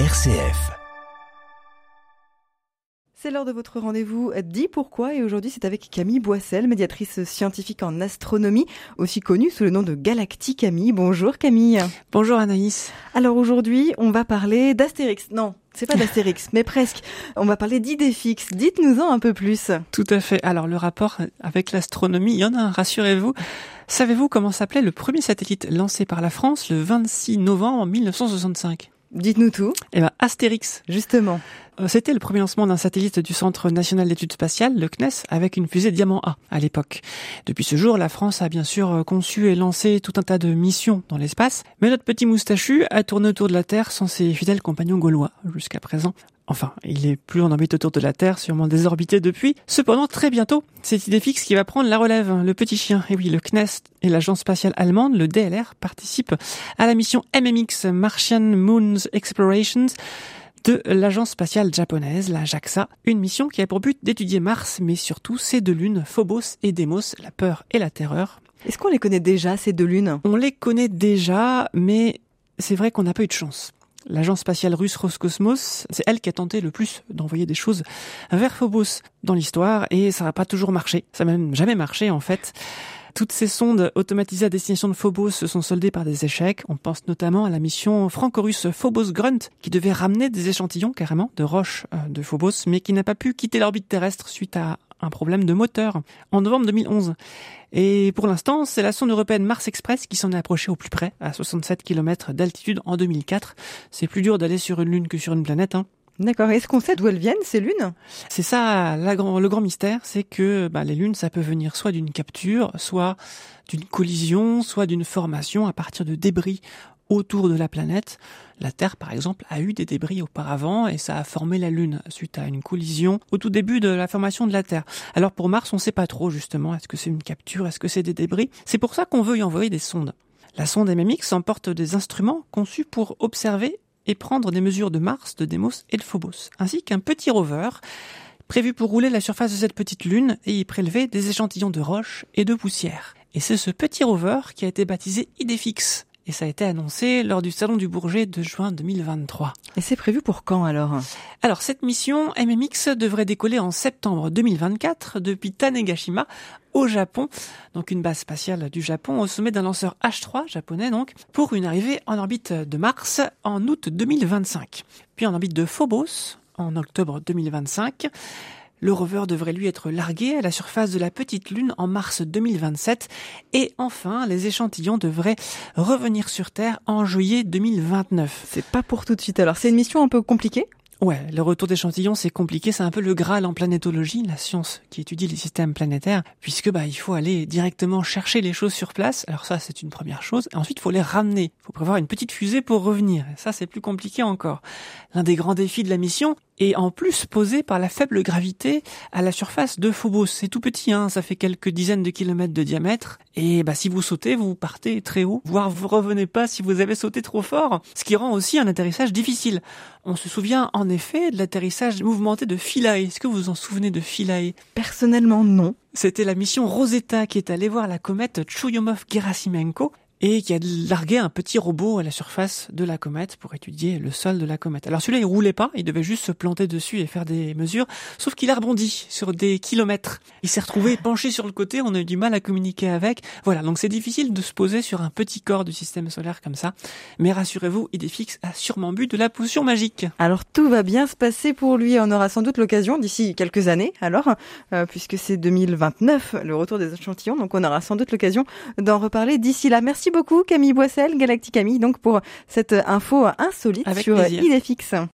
RCF. C'est l'heure de votre rendez-vous Dis pourquoi et aujourd'hui c'est avec Camille Boissel, médiatrice scientifique en astronomie, aussi connue sous le nom de Galactique Camille. Bonjour Camille. Bonjour Anaïs. Alors aujourd'hui on va parler d'Astérix. Non, c'est pas d'Astérix, mais presque. On va parler d'Idéfix. Dites-nous-en un peu plus. Tout à fait. Alors le rapport avec l'astronomie, il y en a un, rassurez-vous. Savez-vous comment s'appelait le premier satellite lancé par la France le 26 novembre 1965 Dites-nous tout. Eh ben, Astérix. Justement. Euh, c'était le premier lancement d'un satellite du Centre national d'études spatiales, le CNES, avec une fusée Diamant A à l'époque. Depuis ce jour, la France a bien sûr euh, conçu et lancé tout un tas de missions dans l'espace, mais notre petit moustachu a tourné autour de la Terre sans ses fidèles compagnons gaulois jusqu'à présent. Enfin, il est plus en orbite autour de la Terre, sûrement désorbité depuis. Cependant, très bientôt, c'est Idéfix qui va prendre la relève, le petit chien. Et oui, le CNES et l'agence spatiale allemande, le DLR, participent à la mission MMX, Martian Moons Explorations, de l'agence spatiale japonaise, la JAXA, une mission qui a pour but d'étudier Mars, mais surtout ses deux lunes, Phobos et Deimos, la peur et la terreur. Est-ce qu'on les connaît déjà, ces deux lunes? On les connaît déjà, mais c'est vrai qu'on n'a pas eu de chance. L'agence spatiale russe Roscosmos, c'est elle qui a tenté le plus d'envoyer des choses vers Phobos dans l'histoire et ça n'a pas toujours marché. Ça n'a même jamais marché en fait. Toutes ces sondes automatisées à destination de Phobos se sont soldées par des échecs. On pense notamment à la mission franco-russe Phobos Grunt, qui devait ramener des échantillons carrément de roches euh, de Phobos, mais qui n'a pas pu quitter l'orbite terrestre suite à un problème de moteur en novembre 2011. Et pour l'instant, c'est la sonde européenne Mars Express qui s'en est approchée au plus près, à 67 km d'altitude en 2004. C'est plus dur d'aller sur une lune que sur une planète. Hein. D'accord. Est-ce qu'on sait d'où elles viennent, ces lunes? C'est ça, la grand, le grand mystère, c'est que bah, les lunes, ça peut venir soit d'une capture, soit d'une collision, soit d'une formation à partir de débris autour de la planète. La Terre, par exemple, a eu des débris auparavant et ça a formé la Lune suite à une collision au tout début de la formation de la Terre. Alors pour Mars, on ne sait pas trop justement, est-ce que c'est une capture, est-ce que c'est des débris? C'est pour ça qu'on veut y envoyer des sondes. La sonde MMX emporte des instruments conçus pour observer et prendre des mesures de Mars, de Deimos et de Phobos, ainsi qu'un petit rover prévu pour rouler la surface de cette petite lune et y prélever des échantillons de roches et de poussière. Et c'est ce petit rover qui a été baptisé Idéfix, et ça a été annoncé lors du Salon du Bourget de juin 2023. Et c'est prévu pour quand alors? Alors cette mission MMX devrait décoller en septembre 2024 depuis Tanegashima au Japon, donc une base spatiale du Japon au sommet d'un lanceur H3 japonais donc, pour une arrivée en orbite de Mars en août 2025. Puis en orbite de Phobos en octobre 2025 le rover devrait lui être largué à la surface de la petite Lune en mars 2027. Et enfin, les échantillons devraient revenir sur Terre en juillet 2029. C'est pas pour tout de suite. Alors, c'est une mission un peu compliquée Ouais, le retour d'échantillons, c'est compliqué, c'est un peu le Graal en planétologie, la science qui étudie les systèmes planétaires, puisque bah il faut aller directement chercher les choses sur place. Alors ça, c'est une première chose. ensuite, il faut les ramener. Il faut prévoir une petite fusée pour revenir. Et ça, c'est plus compliqué encore. L'un des grands défis de la mission, et en plus posé par la faible gravité à la surface de Phobos. C'est tout petit, hein, ça fait quelques dizaines de kilomètres de diamètre, et bah si vous sautez, vous partez très haut, voire vous revenez pas si vous avez sauté trop fort, ce qui rend aussi un atterrissage difficile. On se souvient en effet de l'atterrissage mouvementé de Philae. Est-ce que vous vous en souvenez de Philae? Personnellement, non. C'était la mission Rosetta qui est allée voir la comète Churyumov-Gerasimenko et qui a largué un petit robot à la surface de la comète pour étudier le sol de la comète. Alors celui-là, il roulait pas, il devait juste se planter dessus et faire des mesures, sauf qu'il a rebondi sur des kilomètres. Il s'est retrouvé penché sur le côté, on a eu du mal à communiquer avec. Voilà, donc c'est difficile de se poser sur un petit corps du système solaire comme ça. Mais rassurez-vous, Idéfix a sûrement bu de la potion magique. Alors tout va bien se passer pour lui, on aura sans doute l'occasion d'ici quelques années, alors, euh, puisque c'est 2029, le retour des échantillons, donc on aura sans doute l'occasion d'en reparler d'ici là. Merci beaucoup Camille Boissel, Galactic Camille, donc pour cette info insolite sur Idéfix.